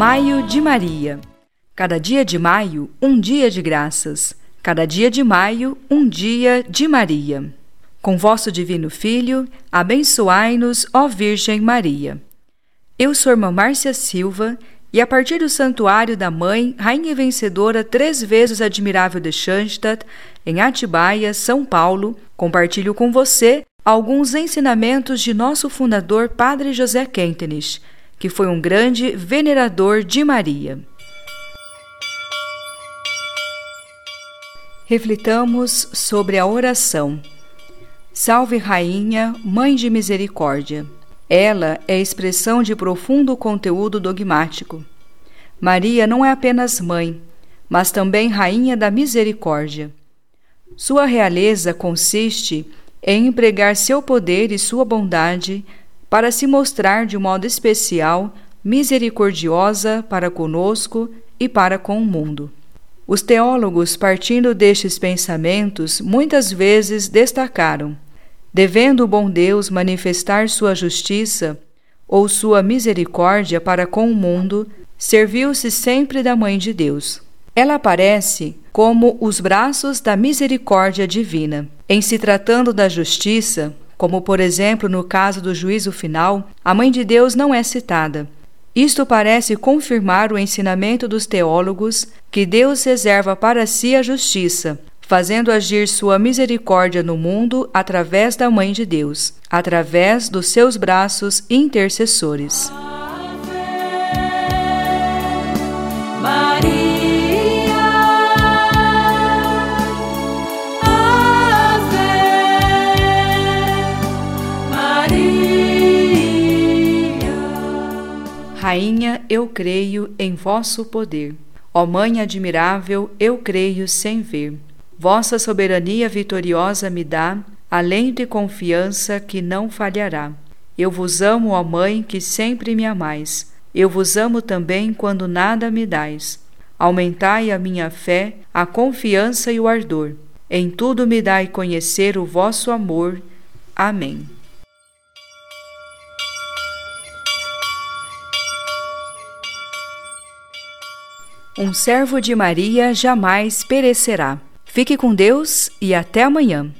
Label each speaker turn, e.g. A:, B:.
A: Maio de Maria. Cada dia de maio, um dia de graças. Cada dia de maio, um dia de Maria. Com vosso divino Filho, abençoai-nos, ó Virgem Maria. Eu sou irmã Márcia Silva e a partir do Santuário da Mãe, Rainha Vencedora, três vezes admirável de Schanstatt, em Atibaia, São Paulo, compartilho com você alguns ensinamentos de nosso fundador Padre José Kentenich, que foi um grande venerador de Maria. Reflitamos sobre a oração. Salve Rainha, Mãe de Misericórdia. Ela é expressão de profundo conteúdo dogmático. Maria não é apenas mãe, mas também rainha da misericórdia. Sua realeza consiste em empregar seu poder e sua bondade para se mostrar de modo especial misericordiosa para conosco e para com o mundo. Os teólogos, partindo destes pensamentos, muitas vezes destacaram: devendo o bom Deus manifestar sua justiça ou sua misericórdia para com o mundo, serviu-se sempre da Mãe de Deus. Ela aparece como os braços da misericórdia divina. Em se tratando da justiça, como por exemplo no caso do juízo final, a Mãe de Deus não é citada. Isto parece confirmar o ensinamento dos teólogos que Deus reserva para si a justiça, fazendo agir sua misericórdia no mundo através da Mãe de Deus, através dos seus braços intercessores. Rainha, eu creio em vosso poder. Ó Mãe admirável, eu creio sem ver. Vossa soberania vitoriosa me dá alento e confiança que não falhará. Eu vos amo, ó Mãe, que sempre me amais. Eu vos amo também quando nada me dais. Aumentai a minha fé, a confiança e o ardor. Em tudo me dai conhecer o vosso amor. Amém. Um servo de Maria jamais perecerá. Fique com Deus e até amanhã.